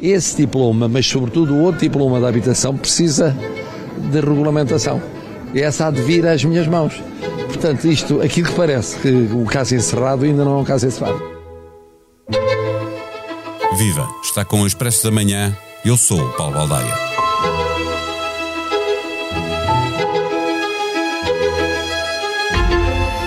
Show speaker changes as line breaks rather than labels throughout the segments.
Esse diploma, mas sobretudo o outro diploma da habitação, precisa de regulamentação. E essa há de vir às minhas mãos. Portanto, isto, aquilo que parece que o caso encerrado ainda não é um caso encerrado.
Viva! Está com o Expresso da Manhã. Eu sou o Paulo Baldaia.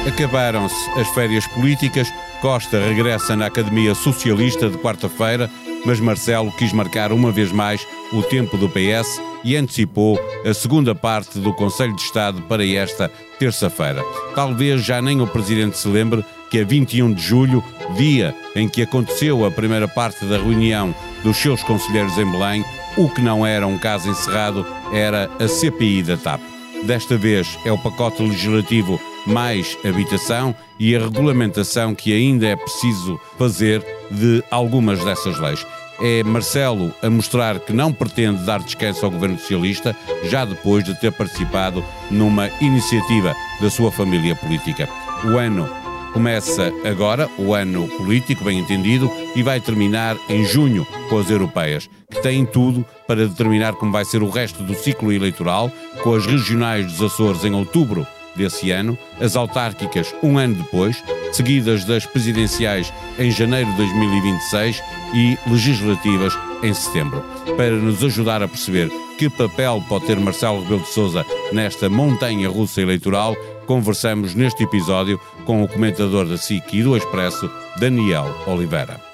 Acabaram-se as férias políticas. Costa regressa na Academia Socialista de quarta-feira, mas Marcelo quis marcar uma vez mais o tempo do PS e antecipou a segunda parte do Conselho de Estado para esta terça-feira. Talvez já nem o Presidente se lembre que a 21 de julho, dia em que aconteceu a primeira parte da reunião dos seus conselheiros em Belém, o que não era um caso encerrado era a CPI da TAP. Desta vez é o pacote legislativo mais habitação e a regulamentação que ainda é preciso fazer de algumas dessas leis. É Marcelo a mostrar que não pretende dar descanso ao governo socialista, já depois de ter participado numa iniciativa da sua família política. O ano começa agora, o ano político, bem entendido, e vai terminar em junho com as europeias, que têm tudo para determinar como vai ser o resto do ciclo eleitoral, com as regionais dos Açores em outubro desse ano, as autárquicas um ano depois, seguidas das presidenciais em janeiro de 2026 e legislativas em setembro. Para nos ajudar a perceber que papel pode ter Marcelo Rebelo de Sousa nesta montanha russa eleitoral, conversamos neste episódio com o comentador da SIC e do Expresso, Daniel Oliveira.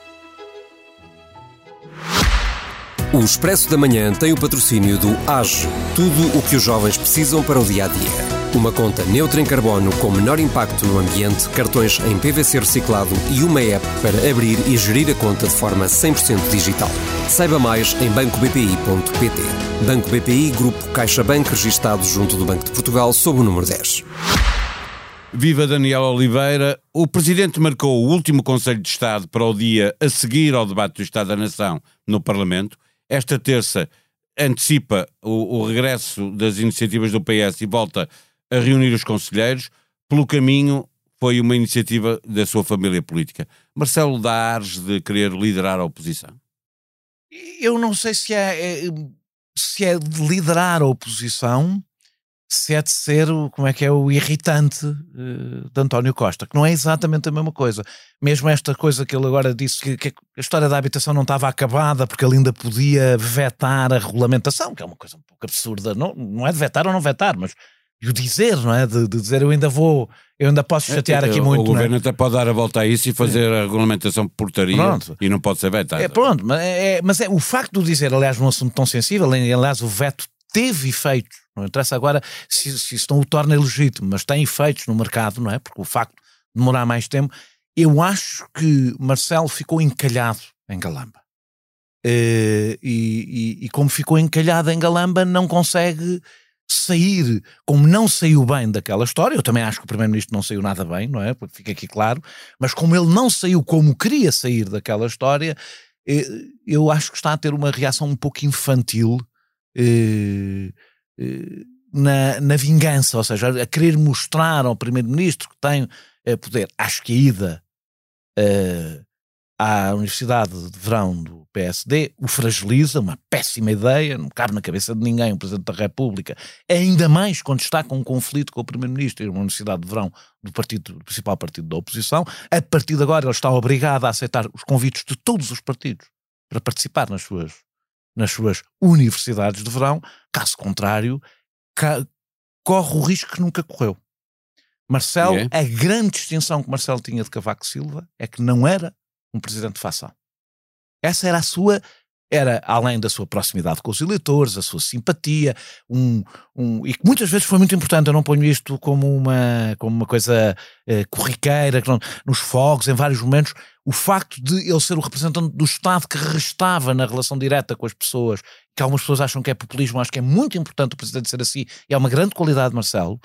O Expresso da Manhã tem o patrocínio do AGE, tudo o que os jovens precisam para o dia a dia. Uma conta neutra em carbono com menor impacto no ambiente, cartões em PVC reciclado e uma app para abrir e gerir a conta de forma 100% digital. Saiba mais em bancobpi.pt. Banco BPI, Grupo CaixaBank, registado junto do Banco de Portugal, sob o número 10.
Viva Daniel Oliveira. O Presidente marcou o último Conselho de Estado para o dia a seguir ao debate do Estado da Nação no Parlamento. Esta terça antecipa o, o regresso das iniciativas do PS e volta a reunir os conselheiros. Pelo caminho, foi uma iniciativa da sua família política. Marcelo dá ares de querer liderar a oposição?
Eu não sei se é, é se é de liderar a oposição, se é de ser o, como é que é, o irritante uh, de António Costa, que não é exatamente a mesma coisa. Mesmo esta coisa que ele agora disse que, que, a história da habitação não estava acabada porque ele ainda podia vetar a regulamentação, que é uma coisa um pouco absurda. Não, não é de vetar ou não vetar, mas e o dizer, não é? De, de, dizer eu ainda vou, eu ainda posso é, chatear é, aqui
o,
muito.
O governo é? até pode dar a volta a isso e fazer a regulamentação por portaria pronto. e não pode ser vetado.
É, pronto, mas é, mas é o facto de dizer, aliás, num assunto tão sensível, aliás, o veto teve efeitos. Não interessa agora se, se isso não o torna ilegítimo, mas tem efeitos no mercado, não é? Porque o facto de demorar mais tempo. Eu acho que Marcelo ficou encalhado em Galamba. Uh, e, e, e como ficou encalhado em Galamba, não consegue sair como não saiu bem daquela história, eu também acho que o Primeiro-Ministro não saiu nada bem, não é? Porque fica aqui claro, mas como ele não saiu como queria sair daquela história, eh, eu acho que está a ter uma reação um pouco infantil eh, eh, na, na vingança, ou seja, a querer mostrar ao Primeiro-Ministro que tem poder. Acho que a ida à Universidade de Verão do PSD, o fragiliza, uma péssima ideia, não cabe na cabeça de ninguém o Presidente da República, ainda mais quando está com um conflito com o Primeiro-Ministro e uma Universidade de Verão do, partido, do principal partido da oposição. A partir de agora ele está obrigado a aceitar os convites de todos os partidos para participar nas suas, nas suas universidades de verão, caso contrário, ca corre o risco que nunca correu. Marcelo, yeah. a grande distinção que Marcelo tinha de Cavaco Silva é que não era um presidente de facção. Essa era a sua, era além da sua proximidade com os eleitores, a sua simpatia, um, um, e que muitas vezes foi muito importante. Eu não ponho isto como uma, como uma coisa eh, corriqueira, não, nos fogos, em vários momentos. O facto de ele ser o representante do Estado que restava na relação direta com as pessoas, que algumas pessoas acham que é populismo, acho que é muito importante o presidente ser assim, e é uma grande qualidade de Marcelo.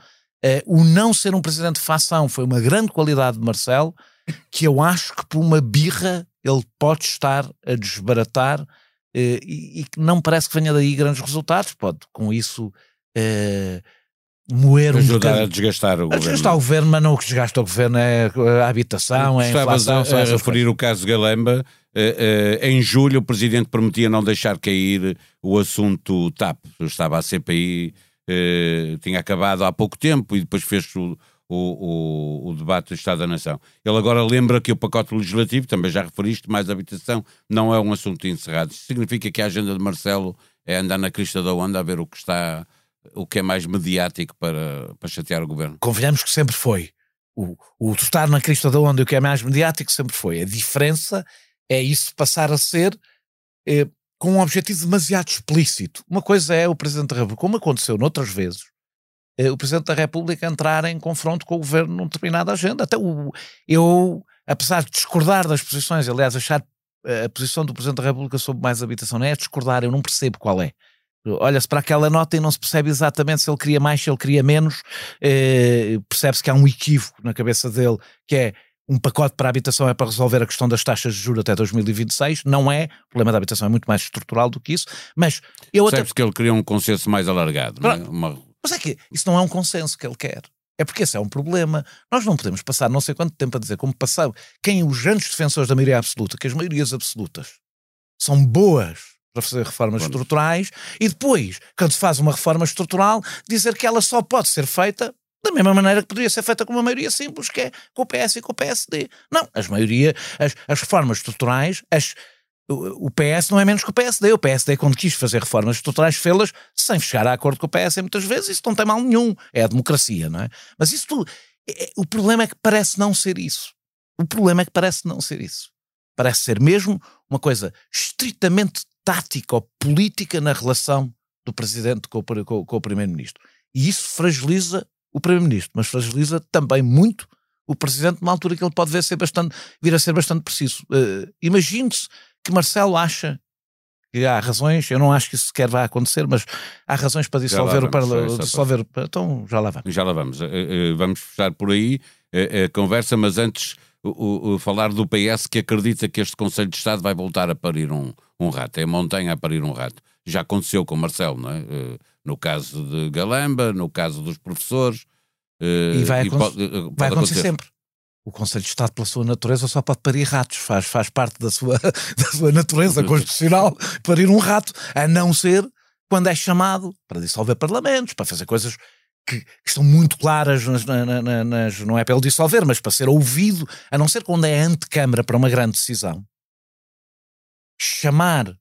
Eh, o não ser um presidente de facção foi uma grande qualidade de Marcelo que eu acho que por uma birra ele pode estar a desbaratar eh, e, que não parece que venha daí grandes resultados. Pode, com isso, eh, moer
Ajudar
um
a desgastar o
A
governo.
desgastar o governo, mas não o que desgasta o governo é a habitação, é a
Estavas
inflação.
a,
são
a
essas
referir o caso Galamba. Eh, eh, em julho, o presidente prometia não deixar cair o assunto TAP. Estava a CPI, eh, tinha acabado há pouco tempo e depois fez o, o, o, o debate do Estado da Nação. Ele agora lembra que o pacote legislativo, também já referiste, mais habitação, não é um assunto encerrado. Isso significa que a agenda de Marcelo é andar na crista da onda a ver o que está, o que é mais mediático para, para chatear o governo.
Convenhamos que sempre foi. O, o estar na crista da onda e o que é mais mediático sempre foi. A diferença é isso passar a ser eh, com um objetivo demasiado explícito. Uma coisa é o Presidente da República, como aconteceu noutras vezes, o Presidente da República entrar em confronto com o Governo numa determinada agenda. Até o, eu, apesar de discordar das posições, aliás, achar eh, a posição do Presidente da República sobre mais habitação não é discordar, eu não percebo qual é. Olha-se para aquela nota e não se percebe exatamente se ele queria mais, se ele queria menos. Eh, Percebe-se que há um equívoco na cabeça dele, que é um pacote para a habitação é para resolver a questão das taxas de juros até 2026. Não é. O problema da habitação é muito mais estrutural do que isso. Mas eu até.
Percebe-se que ele queria um consenso mais alargado. Não é? Uma-
Mas é que isso não é um consenso que ele quer. É porque esse é um problema. Nós não podemos passar não sei quanto tempo a dizer como passou quem os grandes defensores da maioria absoluta, que as maiorias absolutas são boas para fazer reformas estruturais e depois, quando se faz uma reforma estrutural, dizer que ela só pode ser feita da mesma maneira que poderia ser feita com uma maioria simples, que é com o PS e com o PSD. Não, as maioria, as, as reformas estruturais, as, o, PS não é menos que o PSD. O PSD, quando quis fazer reformas estruturais, fê-las sem chegar a acordo com o PS muitas vezes. Isso não tem mal nenhum. É a democracia, não é? Mas isso tudo. é- é- o problema é que parece não ser isso. O problema é que parece não ser isso. Parece ser mesmo uma coisa estritamente tática ou política na relação do Presidente com o, com- com o Primeiro-Ministro. E isso fragiliza o Primeiro-Ministro, mas fragiliza também muito o Presidente numa altura que ele pode vir a ser bastante, vir a ser bastante preciso. Eh, Imagine-se que Marcelo acha que há razões, eu não acho que isso sequer vai acontecer, mas há razões para dissolver o Parlamento. Dissolver, então já lá vamos.
Já lá vamos. Eh, eh, Vamos fechar por aí eh, a conversa, mas antes o- o- falar do PS que acredita que este Conselho de Estado vai voltar a parir um, um rato. É montanha a parir um rato. Já aconteceu com Marcelo, não é? No caso de Galamba, no caso dos professores.
E vai acon-
pode- pode
Vai acontecer sempre. O Conselho de Estado, pela sua natureza, só pode parir ratos. Faz, faz parte da sua, da sua natureza constitucional parir um rato, a não ser quando é chamado para dissolver parlamentos, para fazer coisas que, que estão muito claras, nas, na- na- na- nas- não é pelo dissolver, mas para ser ouvido, a não ser quando é antecâmara para uma grande decisão. Chamar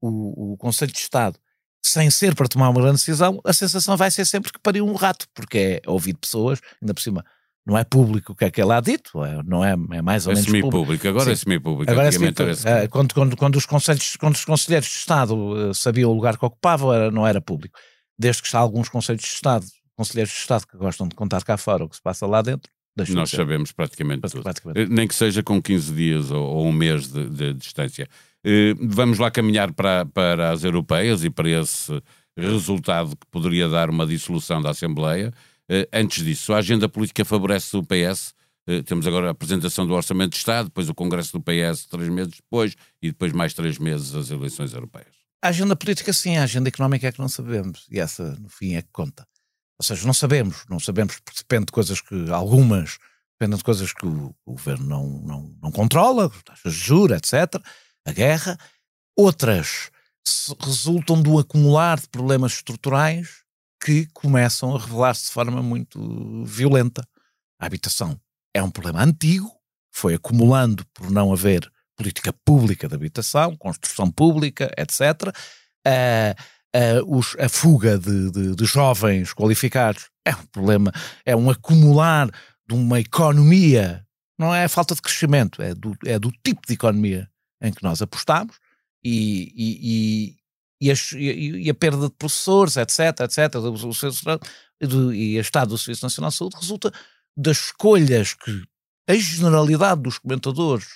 o, o Conselho de Estado sem ser para tomar uma grande decisão, a sensação vai ser sempre que pariu um rato, porque é ouvido pessoas, ainda por cima não é público o que é que ele há dito, é- não é, é mais ou
É
menos público.
semi-público. Agora é
Sim.
semi-público.
Agora, é
era secreto.
eh, quando, quando, quando, os conselhos, quando os conselheiros de Estado eh, sabiam o lugar que ocupavam, era, não era público. Desde que está alguns conselhos de Estado, conselheiros de Estado que gostam de contar cá fora o que se passa lá dentro,
Nós
de
sabemos praticamente tudo.
Praticamente.
Eh, Nem que seja com 15 dias ou, ou um mês de, de distância. Eh, Vamos lá caminhar para, para as europeias e para esse resultado que poderia dar uma dissolução da Assembleia. Eh, Antes disso, a agenda política favorece o PS. Eh, Temos agora a apresentação do Orçamento de Estado, depois o Congresso do PS três meses depois e depois mais três meses as eleições europeias.
A agenda política, sim, a agenda económica é que não sabemos. E essa, no fim, é que conta. Ou seja, não sabemos. Não sabemos porque depende de coisas que, algumas, dependem de coisas que o, o governo não, não, não controla, taxas de juros, etc. A guerra. Outras resultam do acumular de problemas estruturais que começam a revelar-se de forma muito violenta. A habitação é um problema antigo, foi acumulando por não haver política pública de habitação, construção pública, etc. Ah, ah, os- a fuga de, de- de jovens qualificados é um problema, é um acumular de uma economia, não é falta de crescimento, é do, é do tipo de economia em que nós apostamos e, e, e, as- e- a perda de professores, etc, etc, do- e a estado do Serviço Nacional de Saúde resulta das escolhas que a generalidade dos comentadores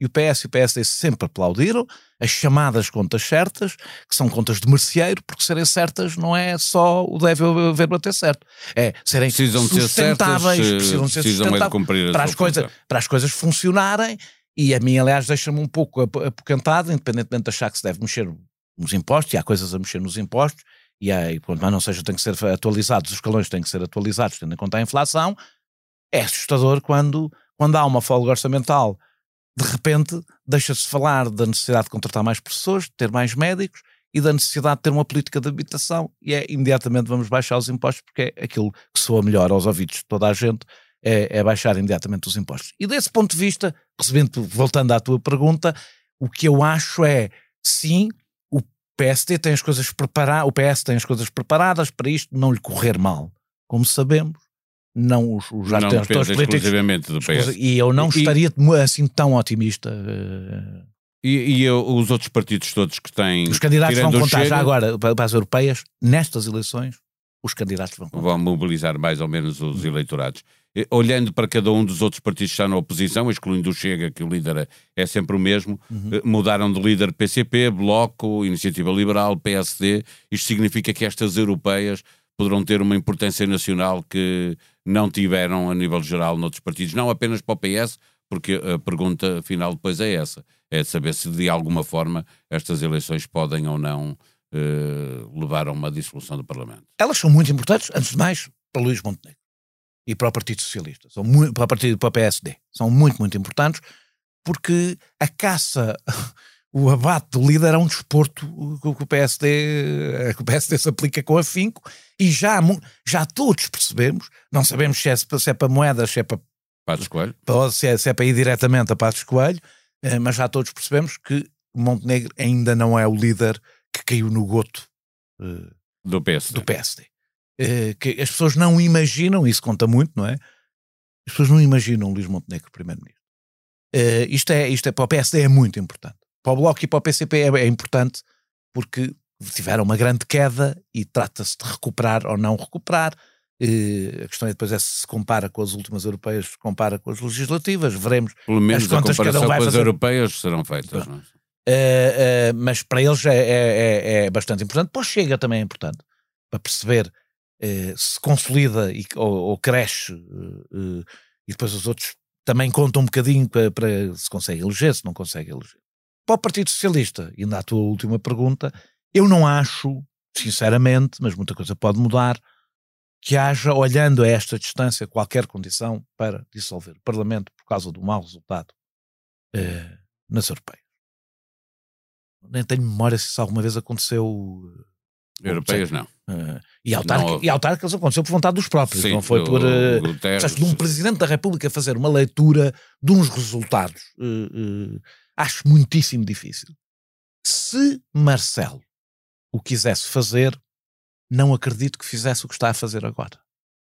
e o PS e o PSD sempre aplaudiram, as chamadas contas certas, que são contas de merceeiro, porque serem certas não é só o deve haver bater certo, é serem
Precisam de ser certas,
sustentáveis,
eh,
precisam ser
precisam é
sustentáveis
a
para as, coisas,
função.
para as coisas funcionarem e a mim, aliás, deixa-me um pouco ap- apoquentado, independentemente de achar que se deve mexer nos impostos, e há coisas a mexer nos impostos, e aí, quanto mais não seja, tem que ser atualizados, os escalões têm que ser atualizados, tendo em conta a inflação, é assustador quando, quando há uma folga orçamental. De repente, deixa-se falar da necessidade de contratar mais pessoas, de ter mais médicos e da necessidade de ter uma política de habitação e é imediatamente vamos baixar os impostos porque é aquilo que soa melhor aos ouvidos de toda a gente é, é baixar imediatamente os impostos. E desse ponto de vista, recebendo, voltando à tua pergunta, o que eu acho é, sim, PSD tem as coisas preparadas, o PS tem as coisas preparadas para isto não lhe correr mal. Como sabemos, não os, os
não
atores políticos.
do PS.
E eu não e, estaria assim tão otimista. Uh,
e, e, os outros partidos todos que têm.
Os candidatos vão contar Chega, já agora para as europeias, nestas eleições, os candidatos vão contar.
Vão mobilizar mais ou menos os eleitorados. Olhando para cada um dos outros partidos que estão na oposição, excluindo o Chega, que o líder é, é sempre o mesmo, uhum. Eh, mudaram de líder PCP, Bloco, Iniciativa Liberal, PSD. Isto significa que estas europeias poderão ter uma importância nacional que não tiveram a nível geral noutros partidos, não apenas para o PS, porque a pergunta final depois é essa: é de saber se de alguma forma estas eleições podem ou não uh, levar a uma dissolução do Parlamento.
Elas são muito importantes, antes de mais, para Luís Montenegro e para o Partido Socialista, são muito, para o Partido para o PSD, são muito, muito importantes, porque a caça o abate do líder é um desporto que o PSD, que o PSD se aplica com afinco e já, já todos percebemos, não sabemos se é, se é para moedas, se é para
Passos Coelho,
se é, se é para ir diretamente a Passos Coelho, eh, mas já todos percebemos que Montenegro ainda não é o líder que caiu no goto
uh, do PSD.
Do PSD. Uh, que as pessoas não imaginam, isso conta muito, não é? As pessoas não imaginam Luís Montenegro primeiro-ministro. Uh, isto, é, isto é, para o PSD é muito importante para o Bloco e para o PCP é, é importante porque tiveram uma grande queda e trata-se de recuperar ou não recuperar. E a questão é depois é se se compara com as últimas europeias, se compara com as legislativas, veremos.
Pelo menos as contas a comparação um com as europeias serão feitas. Não é?
Uh, uh, mas para eles é, é, é, é, bastante importante. Para o Chega também é importante, para perceber uh, se consolida e, ou, ou cresce, e depois os outros também contam um bocadinho para, para se consegue eleger, se não consegue eleger. Para o Partido Socialista, e na tua última pergunta, eu não acho, sinceramente, mas muita coisa pode mudar, que haja, olhando a esta distância, qualquer condição para dissolver o Parlamento por causa do mau resultado eh, nas europeias. Nem tenho memória se isso alguma vez aconteceu.
Europeias não.
Uh, e, autárquicas, não, e autárquicas aconteceu por vontade dos próprios, sim, não foi por. Uh, Guterres, de um Presidente da República fazer uma leitura de uns resultados uh, acho muitíssimo difícil. Se Marcelo o quisesse fazer, não acredito que fizesse o que está a fazer agora.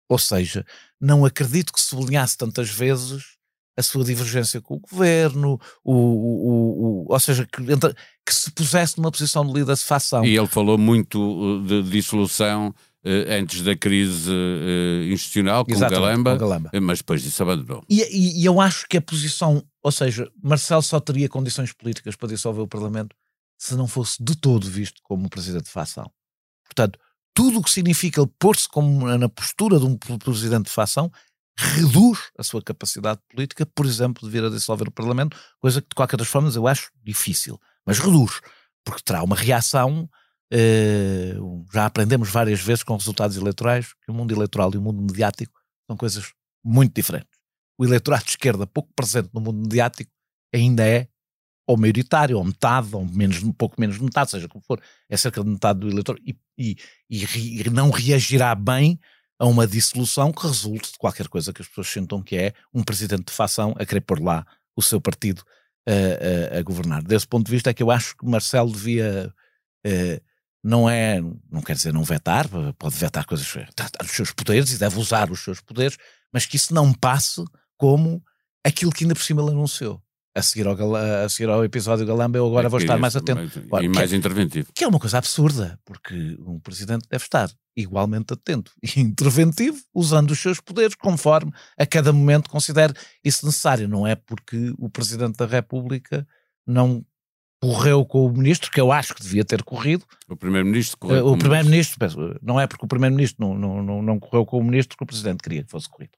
Ou seja, não acredito que sublinhasse tantas vezes a sua divergência com o governo, o, o, o, ou seja, que, que, se pusesse numa posição de líder de facção.
E ele falou muito uh, de dissolução uh, antes da crise uh, institucional com o, Galamba, com Galamba, mas depois disso abandonou.
E, e, e eu acho que a posição ou seja, Marcelo só teria condições políticas para dissolver o Parlamento se não fosse de todo visto como presidente de facção. Portanto, tudo o que significa ele pôr-se na postura de um presidente de facção reduz a sua capacidade política, por exemplo, de vir a dissolver o Parlamento, coisa que de qualquer das formas eu acho difícil, mas reduz, porque terá uma reação. Eh, já aprendemos várias vezes com resultados eleitorais que o mundo eleitoral e o mundo mediático são coisas muito diferentes o eleitorado de esquerda pouco presente no mundo mediático ainda é ou maioritário, ou metade, ou menos, pouco menos de metade, seja como for, é cerca de metade do eleitor, e, e, e, não reagirá bem a uma dissolução que resulte de qualquer coisa que as pessoas sentam que é um presidente de facção a querer pôr lá o seu partido a, a, a governar. Desse ponto de vista é que eu acho que Marcelo devia, uh, não é, não quer dizer não vetar, pode vetar coisas, está, seus poderes e deve usar os seus poderes, mas que isso não passe como aquilo que ainda por cima ele anunciou. A seguir ao, a seguir ao episódio Galamba, eu agora é vou estar mais atento.
Mais, e mais
é,
interventivo.
Que é uma coisa absurda, porque um presidente deve estar igualmente atento e interventivo, usando os seus poderes conforme a cada momento considere isso necessário. Não é porque o presidente da República não correu com o ministro, que eu acho que devia ter corrido.
O primeiro-ministro correu.
Uh, o primeiro-ministro, não é porque o primeiro-ministro não, não, não, não correu com o ministro que o presidente queria que fosse corrido.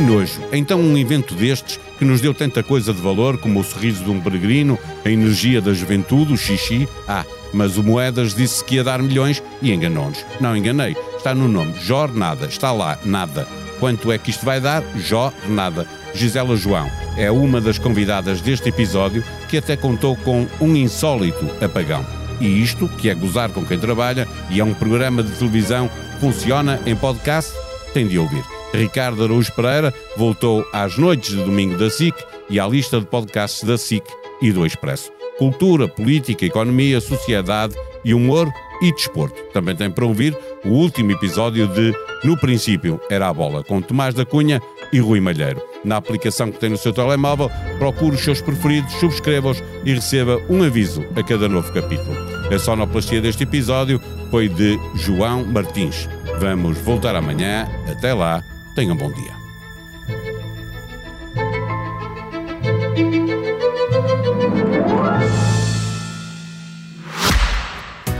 Nojo. Então um evento destes, que nos deu tanta coisa de valor, como o sorriso de um peregrino, a energia da juventude, o xixi. Ah, mas o Moedas disse que ia dar milhões e enganou-nos. Não enganei. Está no nome. Jornada. Está lá. Nada. Quanto é que isto vai dar? Jornada. Gisela João é uma das convidadas deste episódio que até contou com um insólito apagão. E isto, que é gozar com quem trabalha e é um programa de televisão, funciona em podcast? Tem de ouvir. Ricardo Araújo Pereira voltou às noites de domingo da SIC e à lista de podcasts da SIC e do Expresso. Cultura, política, economia, sociedade e humor e desporto. Também tem para ouvir o último episódio de No Princípio Era a Bola, com Tomás da Cunha e Rui Malheiro. Na aplicação que tem no seu telemóvel, procure os seus preferidos, subscreva-os e receba um aviso a cada novo capítulo. A sonoplastia deste episódio foi de João Martins. Vamos voltar amanhã. Até lá, tenham um bom dia.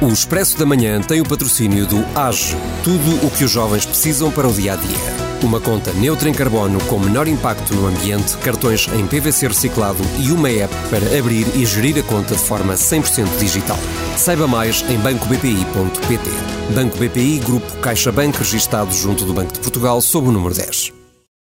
O Expresso da Manhã tem o patrocínio do AGE, tudo o que os jovens precisam para o dia a dia. Uma conta neutra em carbono com menor impacto no ambiente, cartões em PVC reciclado e uma app para abrir e gerir a conta de forma 100% digital. Saiba mais em bancobpi.pt. Banco BPI, Grupo CaixaBank, registado junto do Banco de Portugal, sob o número 10.